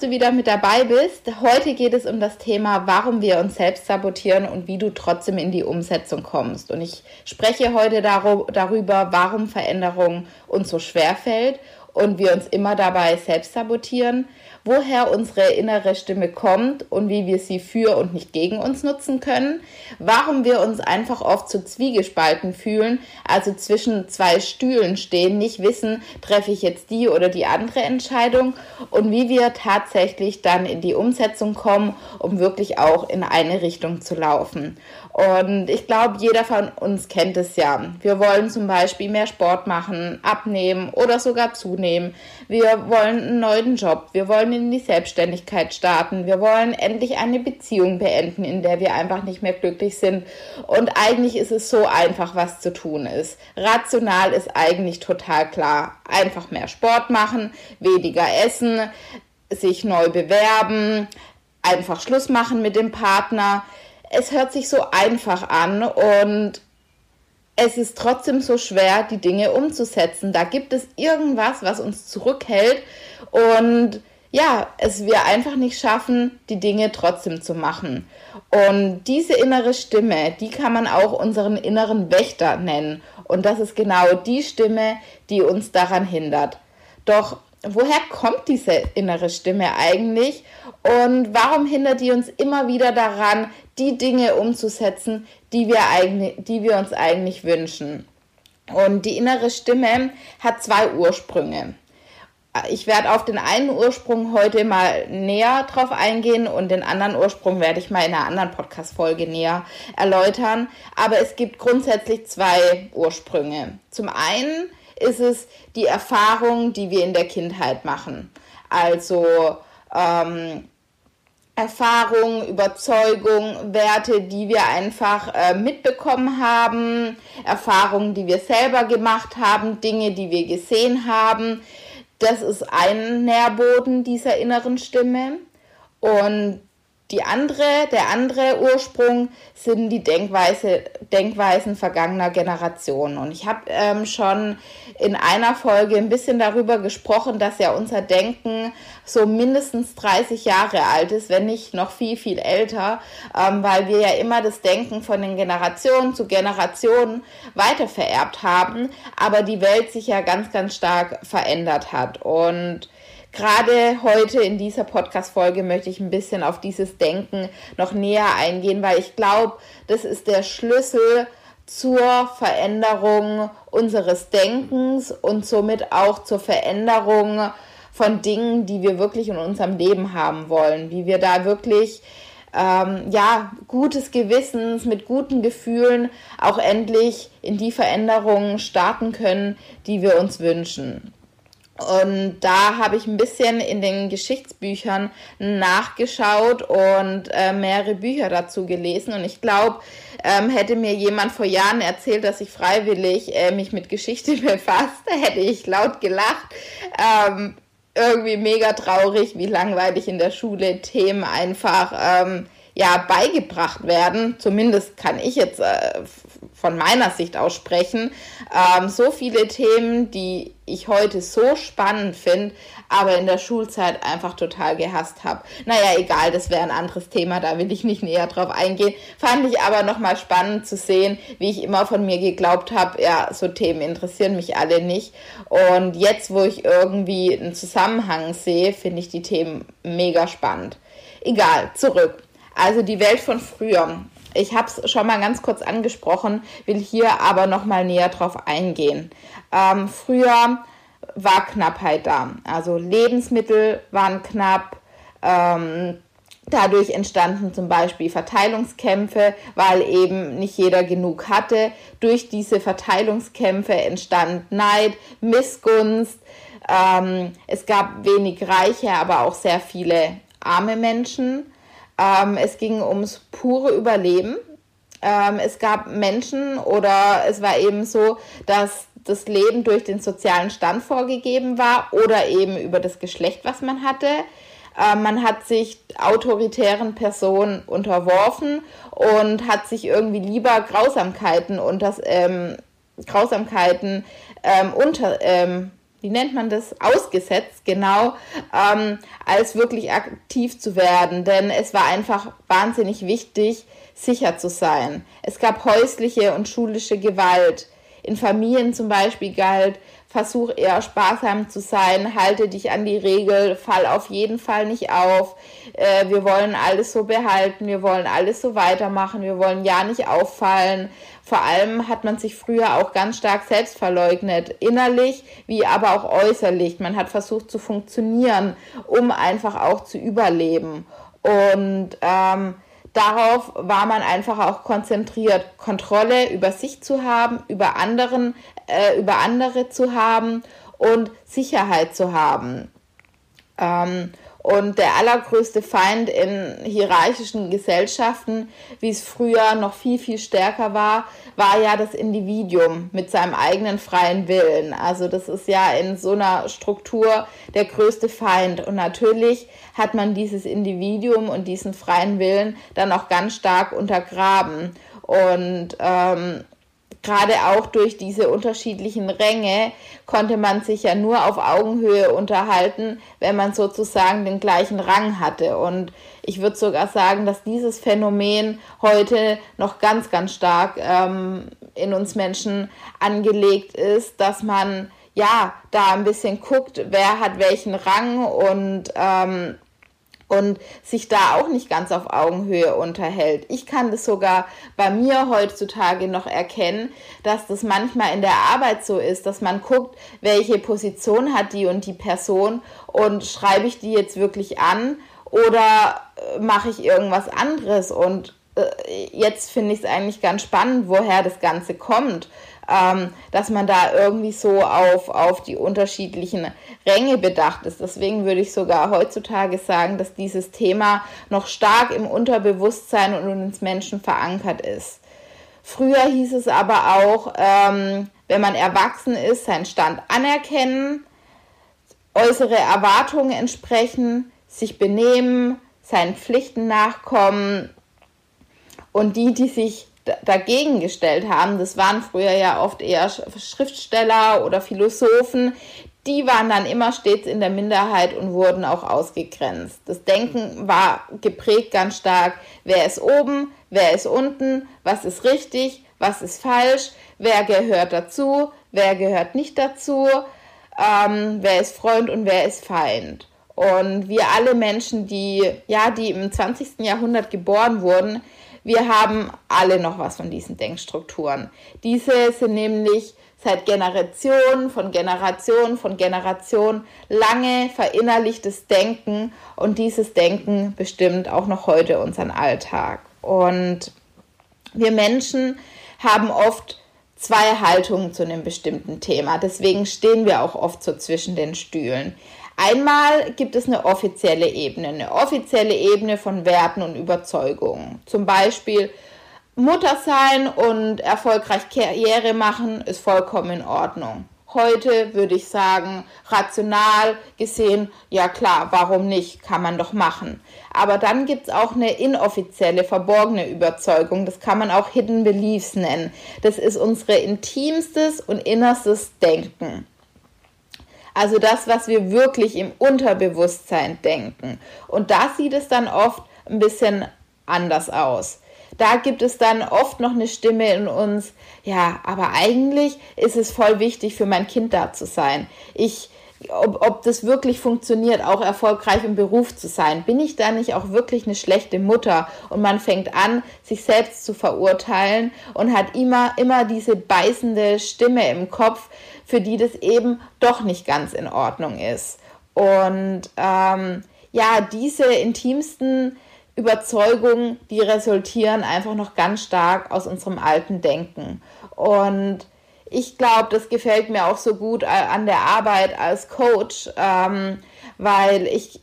Du wieder mit dabei bist. Heute geht es um das Thema, warum wir uns selbst sabotieren und wie du trotzdem in die Umsetzung kommst. Und ich spreche heute darüber, warum Veränderung uns so schwer fällt und wir uns immer dabei selbst sabotieren, woher unsere innere Stimme kommt und wie wir sie für und nicht gegen uns nutzen können, warum wir uns einfach oft zu Zwiegespalten fühlen, also zwischen zwei Stühlen stehen, nicht wissen, treffe ich jetzt die oder die andere Entscheidung und wie wir tatsächlich dann in die Umsetzung kommen, um wirklich auch in eine Richtung zu laufen. Und ich glaube, jeder von uns kennt es ja. Wir wollen zum Beispiel mehr Sport machen, abnehmen oder sogar zunehmen. Wir wollen einen neuen Job. Wir wollen in die Selbstständigkeit starten. Wir wollen endlich eine Beziehung beenden, in der wir einfach nicht mehr glücklich sind. Und eigentlich ist es so einfach, was zu tun ist. Rational ist eigentlich total klar. Einfach mehr Sport machen, weniger essen, sich neu bewerben, einfach Schluss machen mit dem Partner es hört sich so einfach an und es ist trotzdem so schwer, die Dinge umzusetzen. Da gibt es irgendwas, was uns zurückhält und ja, es wir einfach nicht schaffen, die Dinge trotzdem zu machen. Und diese innere Stimme, die kann man auch unseren inneren Wächter nennen. Und das ist genau die Stimme, die uns daran hindert. Doch woher kommt diese innere Stimme eigentlich und warum hindert die uns immer wieder daran, die Dinge umzusetzen, die wir, eigentlich, die wir uns eigentlich wünschen? Und die innere Stimme hat zwei Ursprünge. Ich werde auf den einen Ursprung heute mal näher drauf eingehen und den anderen Ursprung werde ich mal in einer anderen Podcast-Folge näher erläutern. Aber es gibt grundsätzlich zwei Ursprünge. Zum einen ist es die Erfahrung, die wir in der Kindheit machen. Also ähm, Erfahrung, Überzeugung, Werte, die wir einfach äh, mitbekommen haben, Erfahrungen, die wir selber gemacht haben, Dinge, die wir gesehen haben. Das ist ein Nährboden dieser inneren Stimme. Und die andere, der andere Ursprung sind die Denkweise, Denkweisen vergangener Generationen. Und ich habe ähm, schon in einer Folge ein bisschen darüber gesprochen, dass ja unser Denken so mindestens 30 Jahre alt ist, wenn nicht noch viel, viel älter, ähm, weil wir ja immer das Denken von den Generationen zu Generationen weitervererbt haben, aber die Welt sich ja ganz, ganz stark verändert hat. Und Gerade heute in dieser Podcast-Folge möchte ich ein bisschen auf dieses Denken noch näher eingehen, weil ich glaube, das ist der Schlüssel zur Veränderung unseres Denkens und somit auch zur Veränderung von Dingen, die wir wirklich in unserem Leben haben wollen, wie wir da wirklich ähm, ja gutes Gewissens mit guten Gefühlen auch endlich in die Veränderungen starten können, die wir uns wünschen. Und da habe ich ein bisschen in den Geschichtsbüchern nachgeschaut und äh, mehrere Bücher dazu gelesen. Und ich glaube, ähm, hätte mir jemand vor Jahren erzählt, dass ich freiwillig äh, mich mit Geschichte befasse, hätte ich laut gelacht. Ähm, irgendwie mega traurig, wie langweilig in der Schule Themen einfach ähm, ja beigebracht werden. Zumindest kann ich jetzt äh, von meiner Sicht aus sprechen. Ähm, so viele Themen, die ich heute so spannend finde, aber in der Schulzeit einfach total gehasst habe. Naja, egal, das wäre ein anderes Thema, da will ich nicht näher drauf eingehen. Fand ich aber nochmal spannend zu sehen, wie ich immer von mir geglaubt habe, ja, so Themen interessieren mich alle nicht. Und jetzt, wo ich irgendwie einen Zusammenhang sehe, finde ich die Themen mega spannend. Egal, zurück. Also die Welt von früher. Ich habe es schon mal ganz kurz angesprochen, will hier aber noch mal näher drauf eingehen. Ähm, früher war Knappheit da, also Lebensmittel waren knapp, ähm, Dadurch entstanden zum Beispiel Verteilungskämpfe, weil eben nicht jeder genug hatte. Durch diese Verteilungskämpfe entstand Neid, Missgunst. Ähm, es gab wenig Reiche, aber auch sehr viele arme Menschen. Ähm, es ging ums pure Überleben. Ähm, es gab Menschen oder es war eben so, dass das Leben durch den sozialen Stand vorgegeben war oder eben über das Geschlecht, was man hatte. Äh, man hat sich autoritären Personen unterworfen und hat sich irgendwie lieber Grausamkeiten unter ähm, Grausamkeiten ähm, unter ähm, wie nennt man das, ausgesetzt, genau, ähm, als wirklich aktiv zu werden. Denn es war einfach wahnsinnig wichtig, sicher zu sein. Es gab häusliche und schulische Gewalt. In Familien zum Beispiel galt, versuch eher sparsam zu sein, halte dich an die Regel, fall auf jeden Fall nicht auf. Äh, wir wollen alles so behalten, wir wollen alles so weitermachen, wir wollen ja nicht auffallen. Vor allem hat man sich früher auch ganz stark selbst verleugnet, innerlich wie aber auch äußerlich. Man hat versucht zu funktionieren, um einfach auch zu überleben. Und ähm, darauf war man einfach auch konzentriert, Kontrolle über sich zu haben, über anderen, äh, über andere zu haben und Sicherheit zu haben. Ähm, und der allergrößte Feind in hierarchischen Gesellschaften, wie es früher noch viel, viel stärker war, war ja das Individuum mit seinem eigenen freien Willen. Also das ist ja in so einer Struktur der größte Feind. Und natürlich hat man dieses Individuum und diesen freien Willen dann auch ganz stark untergraben. Und ähm, gerade auch durch diese unterschiedlichen Ränge konnte man sich ja nur auf Augenhöhe unterhalten, wenn man sozusagen den gleichen Rang hatte. Und ich würde sogar sagen, dass dieses Phänomen heute noch ganz, ganz stark ähm, in uns Menschen angelegt ist, dass man ja da ein bisschen guckt, wer hat welchen Rang und ähm, und sich da auch nicht ganz auf Augenhöhe unterhält. Ich kann das sogar bei mir heutzutage noch erkennen, dass das manchmal in der Arbeit so ist, dass man guckt, welche Position hat die und die Person und schreibe ich die jetzt wirklich an oder äh, mache ich irgendwas anderes und äh, jetzt finde ich es eigentlich ganz spannend, woher das Ganze kommt ähm, dass man da irgendwie so auf, auf die unterschiedlichen Ränge bedacht ist. Deswegen würde ich sogar heutzutage sagen, dass dieses Thema noch stark im Unterbewusstsein und in uns Menschen verankert ist. Früher hieß es aber auch, ähm, wenn man erwachsen ist, seinen Stand anerkennen, äußere Erwartungen entsprechen, sich benehmen, seinen Pflichten nachkommen und die, die sich dagegen gestellt haben, das waren früher ja oft eher Schriftsteller oder Philosophen, die waren dann immer stets in der Minderheit und wurden auch ausgegrenzt. Das Denken war geprägt ganz stark, wer ist oben, wer ist unten, was ist richtig, was ist falsch, wer gehört dazu, wer gehört nicht dazu, ähm, wer ist Freund und wer ist Feind. Und wir alle Menschen, die, ja, die im 20. Jahrhundert geboren wurden, wir haben alle noch was von diesen Denkstrukturen. Diese sind nämlich seit Generationen von Generation von Generation lange verinnerlichtes Denken und dieses Denken bestimmt auch noch heute unseren Alltag. Und wir Menschen haben oft zwei Haltungen zu einem bestimmten Thema. Deswegen stehen wir auch oft so zwischen den Stühlen. Einmal gibt es eine offizielle Ebene, eine offizielle Ebene von Werten und Überzeugungen. Zum Beispiel Mutter sein und erfolgreich Karriere machen ist vollkommen in Ordnung. Heute würde ich sagen, rational gesehen, ja klar, warum nicht, kann man doch machen. Aber dann gibt es auch eine inoffizielle, verborgene Überzeugung, das kann man auch Hidden Beliefs nennen. Das ist unsere intimstes und innerstes Denken. Also das, was wir wirklich im Unterbewusstsein denken. Und da sieht es dann oft ein bisschen anders aus. Da gibt es dann oft noch eine Stimme in uns, ja, aber eigentlich ist es voll wichtig für mein Kind da zu sein. Ich ob, ob das wirklich funktioniert, auch erfolgreich im Beruf zu sein. Bin ich da nicht auch wirklich eine schlechte Mutter? Und man fängt an, sich selbst zu verurteilen und hat immer, immer diese beißende Stimme im Kopf, für die das eben doch nicht ganz in Ordnung ist. Und ähm, ja, diese intimsten Überzeugungen, die resultieren einfach noch ganz stark aus unserem alten Denken. Und ich glaube, das gefällt mir auch so gut an der Arbeit als Coach, ähm, weil ich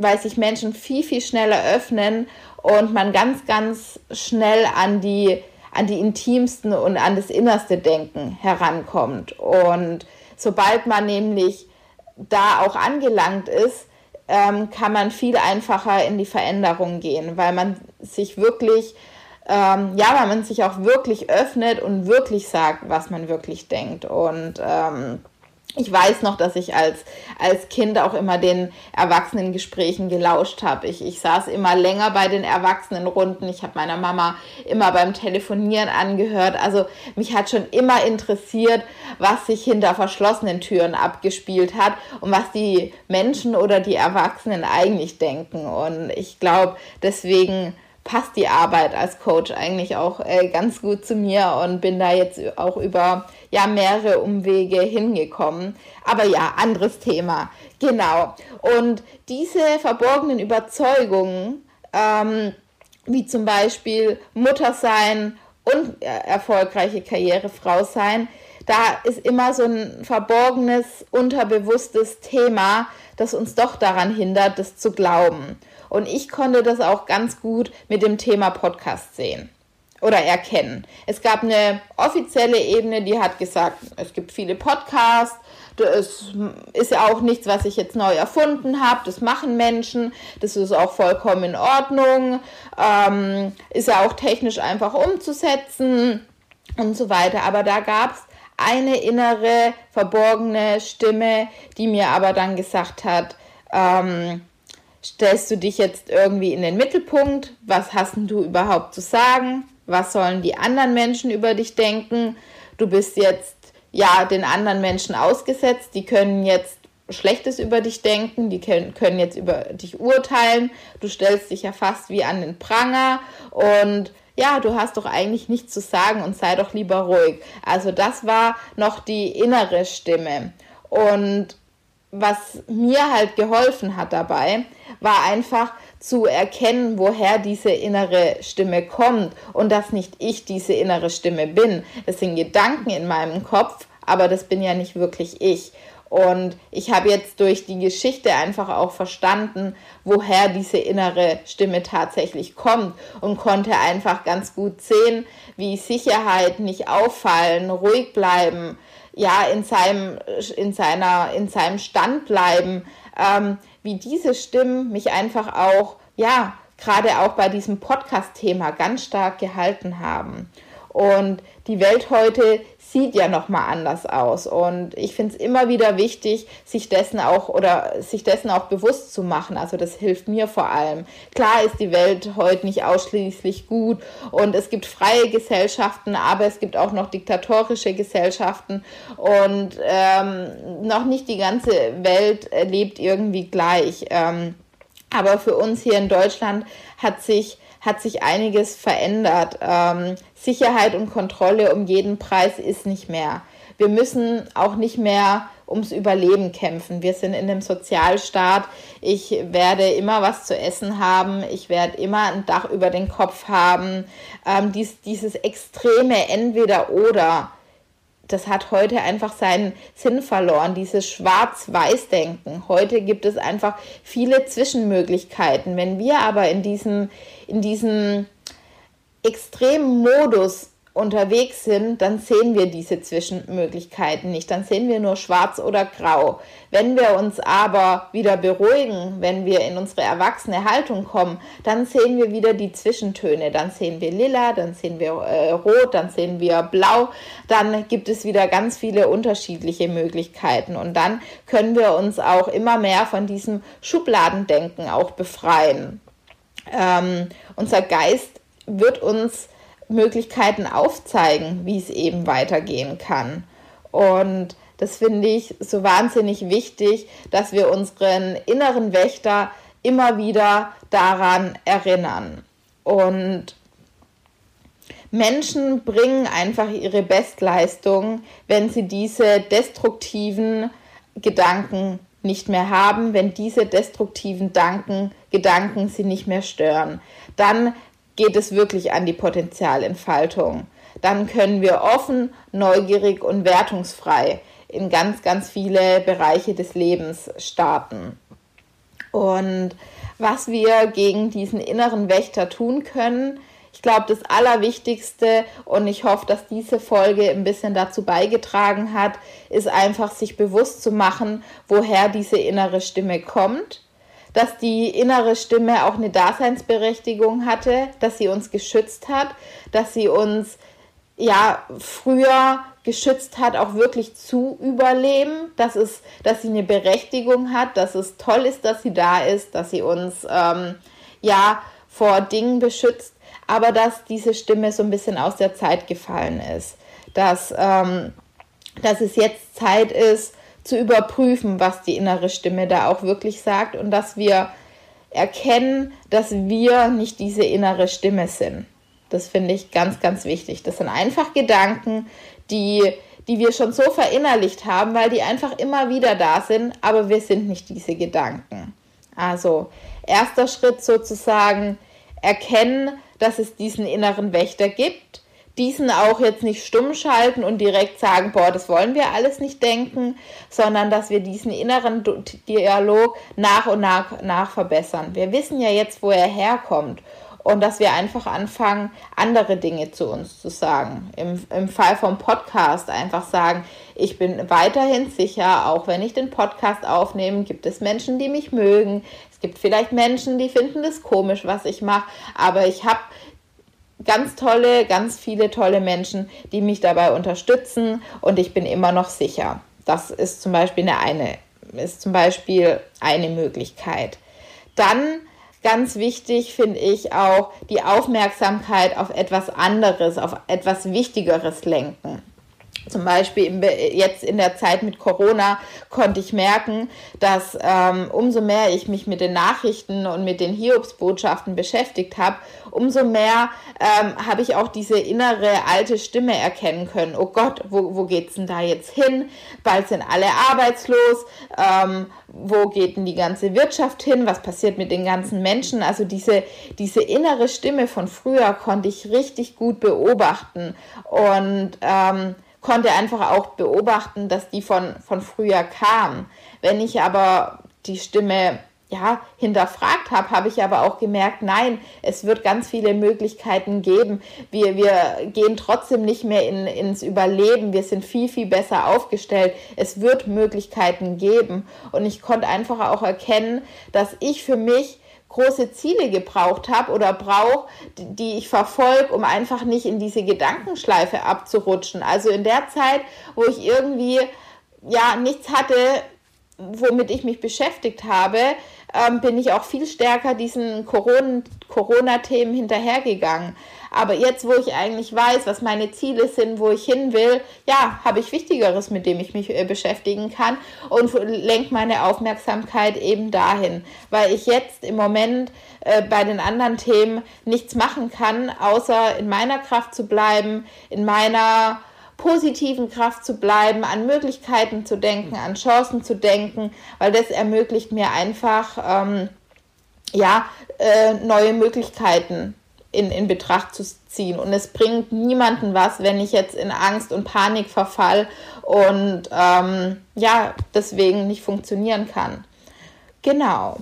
weil sich Menschen viel, viel schneller öffnen und man ganz, ganz schnell an die, an die intimsten und an das innerste Denken herankommt. Und sobald man nämlich da auch angelangt ist, ähm, kann man viel einfacher in die Veränderung gehen, weil man sich wirklich, ähm, ja, weil man sich auch wirklich öffnet und wirklich sagt, was man wirklich denkt. Und ähm, ich weiß noch, dass ich als, als Kind auch immer den Erwachsenengesprächen gelauscht habe. Ich, ich saß immer länger bei den Erwachsenenrunden. Ich habe meiner Mama immer beim Telefonieren angehört. Also mich hat schon immer interessiert, was sich hinter verschlossenen Türen abgespielt hat und was die Menschen oder die Erwachsenen eigentlich denken. Und ich glaube, deswegen passt die Arbeit als Coach eigentlich auch äh, ganz gut zu mir und bin da jetzt auch über ja mehrere Umwege hingekommen. Aber ja, anderes Thema. Genau. Und diese verborgenen Überzeugungen, ähm, wie zum Beispiel Mutter sein und erfolgreiche Karrierefrau sein, da ist immer so ein verborgenes, unterbewusstes Thema, das uns doch daran hindert, das zu glauben. Und ich konnte das auch ganz gut mit dem Thema Podcast sehen oder erkennen. Es gab eine offizielle Ebene, die hat gesagt, es gibt viele Podcasts, das ist ja auch nichts, was ich jetzt neu erfunden habe, das machen Menschen, das ist auch vollkommen in Ordnung, ähm, ist ja auch technisch einfach umzusetzen und so weiter. Aber da gab es eine innere, verborgene Stimme, die mir aber dann gesagt hat, ähm, stellst du dich jetzt irgendwie in den Mittelpunkt? Was hast du überhaupt zu sagen? Was sollen die anderen Menschen über dich denken? Du bist jetzt ja den anderen Menschen ausgesetzt, die können jetzt Schlechtes über dich denken, die können, können jetzt über dich urteilen. Du stellst dich ja fast wie an den Pranger und ja, du hast doch eigentlich nichts zu sagen und sei doch lieber ruhig. Also das war noch die innere Stimme. Und was mir halt geholfen hat dabei, war einfach zu erkennen, woher diese innere Stimme kommt und dass nicht ich diese innere Stimme bin. Es sind Gedanken in meinem Kopf, aber das bin ja nicht wirklich ich. Und ich habe jetzt durch die Geschichte einfach auch verstanden, woher diese innere Stimme tatsächlich kommt und konnte einfach ganz gut sehen, wie Sicherheit, nicht auffallen, ruhig bleiben, ja, in seinem, in seiner, in seinem Stand bleiben, ähm, wie diese Stimmen mich einfach auch, ja, gerade auch bei diesem Podcast-Thema ganz stark gehalten haben. Und die Welt heute sieht ja noch mal anders aus und ich finde es immer wieder wichtig, sich dessen auch oder sich dessen auch bewusst zu machen. Also das hilft mir vor allem. Klar ist die Welt heute nicht ausschließlich gut und es gibt freie Gesellschaften, aber es gibt auch noch diktatorische Gesellschaften und ähm, noch nicht die ganze Welt lebt irgendwie gleich. Ähm, aber für uns hier in Deutschland hat sich hat sich einiges verändert. Ähm, Sicherheit und Kontrolle um jeden Preis ist nicht mehr. Wir müssen auch nicht mehr ums Überleben kämpfen. Wir sind in einem Sozialstaat. Ich werde immer was zu essen haben. Ich werde immer ein Dach über den Kopf haben. Ähm, dies, dieses extreme Entweder-Oder das hat heute einfach seinen Sinn verloren, dieses Schwarz-Weiß-Denken. Heute gibt es einfach viele Zwischenmöglichkeiten. Wenn wir aber in diesem, in diesem extremen Modus unterwegs sind, dann sehen wir diese Zwischenmöglichkeiten nicht. Dann sehen wir nur schwarz oder grau. Wenn wir uns aber wieder beruhigen, wenn wir in unsere erwachsene Haltung kommen, dann sehen wir wieder die Zwischentöne. Dann sehen wir lila, dann sehen wir äh, rot, dann sehen wir blau. Dann gibt es wieder ganz viele unterschiedliche Möglichkeiten. Und dann können wir uns auch immer mehr von diesem Schubladendenken auch befreien. Ähm, unser Geist wird uns Möglichkeiten aufzeigen, wie es eben weitergehen kann. Und das finde ich so wahnsinnig wichtig, dass wir unseren inneren Wächter immer wieder daran erinnern. Und Menschen bringen einfach ihre Bestleistung, wenn sie diese destruktiven Gedanken nicht mehr haben, wenn diese destruktiven Danken, Gedanken sie nicht mehr stören. Dann geht es wirklich an die Potenzialentfaltung. Dann können wir offen, neugierig und wertungsfrei in ganz, ganz viele Bereiche des Lebens starten. Und was wir gegen diesen inneren Wächter tun können, ich glaube, das Allerwichtigste, und ich hoffe, dass diese Folge ein bisschen dazu beigetragen hat, ist einfach sich bewusst zu machen, woher diese innere Stimme kommt, dass die innere Stimme auch eine Daseinsberechtigung hatte, dass sie uns geschützt hat, dass sie uns ja früher geschützt hat, auch wirklich zu überleben, dass, es, dass sie eine Berechtigung hat, dass es toll ist, dass sie da ist, dass sie uns ähm, ja vor Dingen beschützt, aber dass diese Stimme so ein bisschen aus der Zeit gefallen ist, dass, ähm, dass es jetzt Zeit ist zu überprüfen, was die innere Stimme da auch wirklich sagt und dass wir erkennen, dass wir nicht diese innere Stimme sind. Das finde ich ganz, ganz wichtig. Das sind einfach Gedanken, die, die wir schon so verinnerlicht haben, weil die einfach immer wieder da sind, aber wir sind nicht diese Gedanken. Also erster Schritt sozusagen, erkennen, dass es diesen inneren Wächter gibt, diesen auch jetzt nicht stumm schalten und direkt sagen, boah, das wollen wir alles nicht denken, sondern dass wir diesen inneren Dialog nach und nach, nach verbessern. Wir wissen ja jetzt, wo er herkommt und dass wir einfach anfangen, andere Dinge zu uns zu sagen. Im, Im Fall vom Podcast einfach sagen, ich bin weiterhin sicher, auch wenn ich den Podcast aufnehme, gibt es Menschen, die mich mögen. Es gibt vielleicht Menschen, die finden das komisch, was ich mache, aber ich habe ganz tolle, ganz viele tolle Menschen, die mich dabei unterstützen und ich bin immer noch sicher. Das ist zum Beispiel eine, eine ist zum Beispiel eine Möglichkeit. Dann ganz wichtig finde ich auch die Aufmerksamkeit auf etwas anderes, auf etwas Wichtigeres lenken. Zum Beispiel jetzt in der Zeit mit Corona konnte ich merken, dass ähm, umso mehr ich mich mit den Nachrichten und mit den Hiobsbotschaften beschäftigt habe, umso mehr ähm, habe ich auch diese innere alte Stimme erkennen können. Oh Gott, wo, wo es denn da jetzt hin? Bald sind alle arbeitslos. Ähm, wo geht denn die ganze Wirtschaft hin? Was passiert mit den ganzen Menschen? Also diese, diese innere Stimme von früher konnte ich richtig gut beobachten. Und ähm, konnte einfach auch beobachten, dass die von, von früher kam. Wenn ich aber die Stimme ja, hinterfragt habe, habe ich aber auch gemerkt, nein, es wird ganz viele Möglichkeiten geben. Wir, wir gehen trotzdem nicht mehr in, ins Überleben. Wir sind viel, viel besser aufgestellt. Es wird Möglichkeiten geben. Und ich konnte einfach auch erkennen, dass ich für mich große Ziele gebraucht habe oder brauche, die ich verfolge, um einfach nicht in diese Gedankenschleife abzurutschen. Also in der Zeit, wo ich irgendwie ja nichts hatte, womit ich mich beschäftigt habe, ähm, bin ich auch viel stärker diesen Corona-Themen hinterhergegangen. Aber jetzt, wo ich eigentlich weiß, was meine Ziele sind, wo ich hin will, ja, habe ich Wichtigeres, mit dem ich mich äh, beschäftigen kann und lenke meine Aufmerksamkeit eben dahin, weil ich jetzt im Moment äh, bei den anderen Themen nichts machen kann, außer in meiner Kraft zu bleiben, in meiner positiven Kraft zu bleiben, an Möglichkeiten zu denken, an Chancen zu denken, weil das ermöglicht mir einfach ähm, ja äh, neue Möglichkeiten in, in Betracht zu ziehen. Und es bringt niemanden was, wenn ich jetzt in Angst und Panik verfall und ähm, ja, deswegen nicht funktionieren kann. Genau.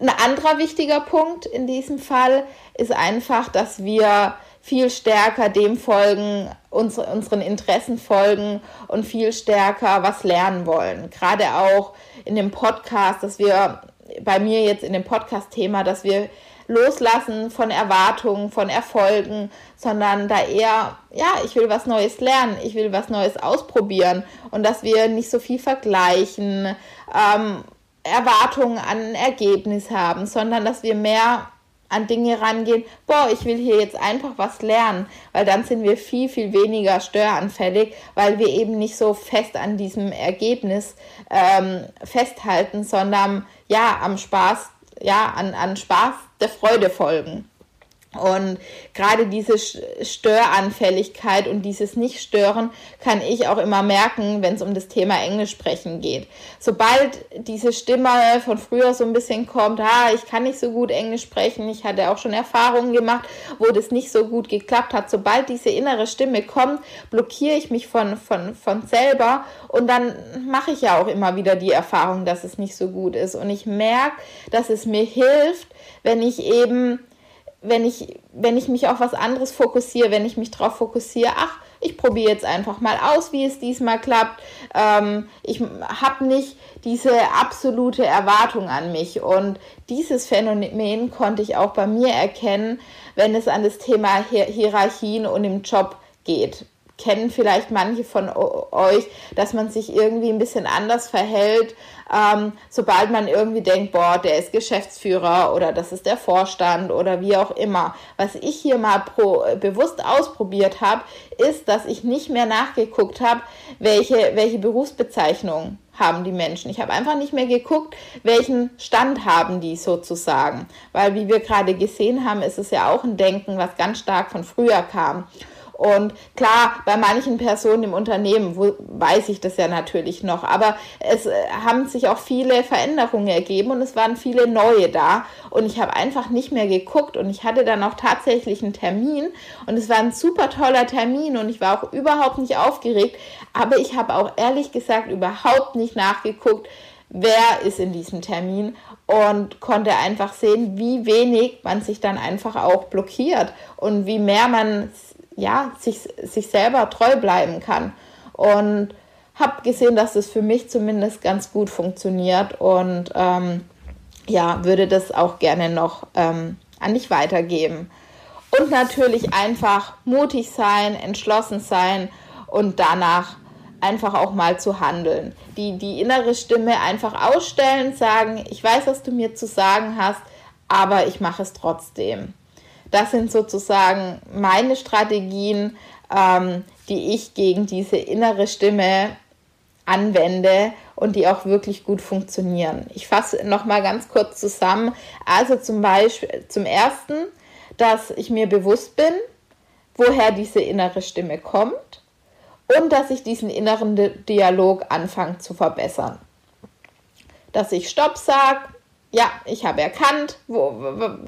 Ein anderer wichtiger Punkt in diesem Fall ist einfach, dass wir viel stärker dem folgen, unsere, unseren Interessen folgen und viel stärker was lernen wollen. Gerade auch in dem Podcast, dass wir bei mir jetzt in dem Podcast-Thema, dass wir loslassen von Erwartungen, von Erfolgen, sondern da eher, ja, ich will was Neues lernen, ich will was Neues ausprobieren und dass wir nicht so viel vergleichen, ähm, Erwartungen an ein Ergebnis haben, sondern dass wir mehr an Dinge rangehen, boah, ich will hier jetzt einfach was lernen, weil dann sind wir viel, viel weniger störanfällig, weil wir eben nicht so fest an diesem Ergebnis ähm, festhalten, sondern ja, am Spaß, ja, an, an Spaß der Freude folgen. Und gerade diese Störanfälligkeit und dieses Nicht-Stören kann ich auch immer merken, wenn es um das Thema Englisch sprechen geht. Sobald diese Stimme von früher so ein bisschen kommt, ah, ich kann nicht so gut Englisch sprechen, ich hatte auch schon Erfahrungen gemacht, wo das nicht so gut geklappt hat. Sobald diese innere Stimme kommt, blockiere ich mich von, von, von selber und dann mache ich ja auch immer wieder die Erfahrung, dass es nicht so gut ist. Und ich merke, dass es mir hilft, wenn ich eben wenn ich, wenn ich mich auf was anderes fokussiere, wenn ich mich darauf fokussiere, ach, ich probiere jetzt einfach mal aus, wie es diesmal klappt. Ähm, ich habe nicht diese absolute Erwartung an mich. Und dieses Phänomen konnte ich auch bei mir erkennen, wenn es an das Thema Hier Hierarchien und im Job geht kennen vielleicht manche von euch, dass man sich irgendwie ein bisschen anders verhält, ähm, sobald man irgendwie denkt, boah, der ist Geschäftsführer oder das ist der Vorstand oder wie auch immer. Was ich hier mal pro, bewusst ausprobiert habe, ist, dass ich nicht mehr nachgeguckt habe, welche, welche Berufsbezeichnung haben die Menschen. Ich habe einfach nicht mehr geguckt, welchen Stand haben die sozusagen. Weil, wie wir gerade gesehen haben, ist es ja auch ein Denken, was ganz stark von früher kam. Und klar, bei manchen Personen im Unternehmen wo, weiß ich das ja natürlich noch, aber es äh, haben sich auch viele Veränderungen ergeben und es waren viele neue da. Und ich habe einfach nicht mehr geguckt und ich hatte dann auch tatsächlich einen Termin und es war ein super toller Termin und ich war auch überhaupt nicht aufgeregt, aber ich habe auch ehrlich gesagt überhaupt nicht nachgeguckt, wer ist in diesem Termin und konnte einfach sehen, wie wenig man sich dann einfach auch blockiert und wie mehr man ja, sich, sich selber treu bleiben kann. Und habe gesehen, dass es für mich zumindest ganz gut funktioniert und ähm, ja, würde das auch gerne noch ähm, an dich weitergeben. Und natürlich einfach mutig sein, entschlossen sein und danach einfach auch mal zu handeln. Die, die innere Stimme einfach ausstellen, sagen, ich weiß, was du mir zu sagen hast, aber ich mache es trotzdem. Das sind sozusagen meine Strategien, ähm, die ich gegen diese innere Stimme anwende und die auch wirklich gut funktionieren. Ich fasse noch mal ganz kurz zusammen. Also zum Beispiel zum ersten, dass ich mir bewusst bin, woher diese innere Stimme kommt und dass ich diesen inneren Dialog anfange zu verbessern. Dass ich Stopp sage, ja, ich habe erkannt, wo,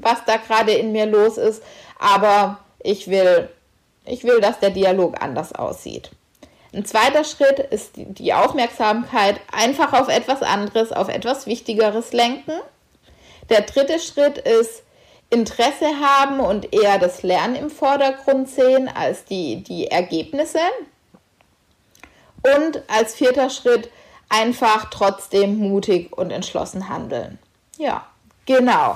was da gerade in mir los ist, aber ich will, ich will, dass der Dialog anders aussieht. Ein zweiter Schritt ist die Aufmerksamkeit einfach auf etwas anderes, auf etwas Wichtigeres lenken. Der dritte Schritt ist Interesse haben und eher das Lernen im Vordergrund sehen als die, die Ergebnisse. Und als vierter Schritt einfach trotzdem mutig und entschlossen handeln. Ja, genau.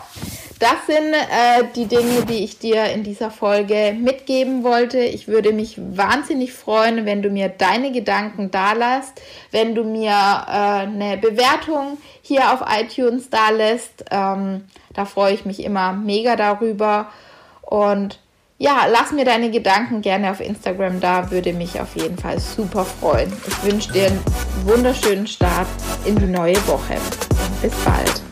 Das sind äh, die Dinge, die ich dir in dieser Folge mitgeben wollte. Ich würde mich wahnsinnig freuen, wenn du mir deine Gedanken da lässt, wenn du mir äh, eine Bewertung hier auf iTunes da lässt. Ähm, da freue ich mich immer mega darüber. Und ja, lass mir deine Gedanken gerne auf Instagram da, würde mich auf jeden Fall super freuen. Ich wünsche dir einen wunderschönen Start in die neue Woche. Bis bald.